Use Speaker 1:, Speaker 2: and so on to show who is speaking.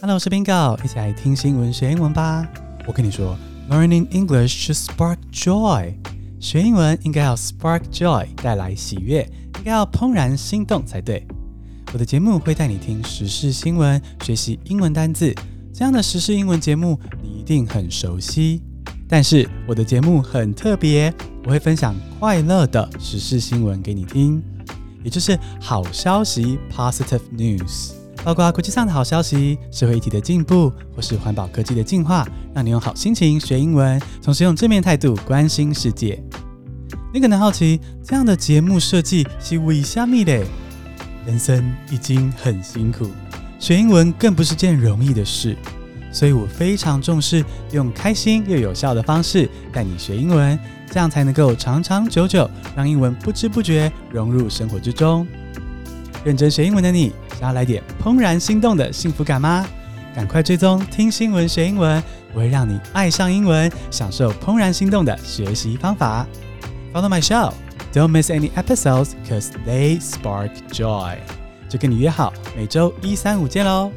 Speaker 1: Hello，我是 Bingo，一起来听新闻学英文吧。我跟你说，Learning English should spark joy，学英文应该要 spark joy，带来喜悦，应该要怦然心动才对。我的节目会带你听时事新闻，学习英文单字，这样的时事英文节目你一定很熟悉。但是我的节目很特别，我会分享快乐的时事新闻给你听，也就是好消息 （positive news）。包括国际上的好消息、社会议题的进步，或是环保科技的进化，让你用好心情学英文，同时用正面态度关心世界。你可能好奇，这样的节目设计是为虾米的？人生已经很辛苦，学英文更不是件容易的事，所以我非常重视用开心又有效的方式带你学英文，这样才能够长长久久，让英文不知不觉融入生活之中。认真学英文的你，想要来点怦然心动的幸福感吗？赶快追踪听新闻学英文，我会让你爱上英文，享受怦然心动的学习方法。Follow my show, don't miss any episodes, cause they spark joy。就跟你约好，每周一、三、五见喽。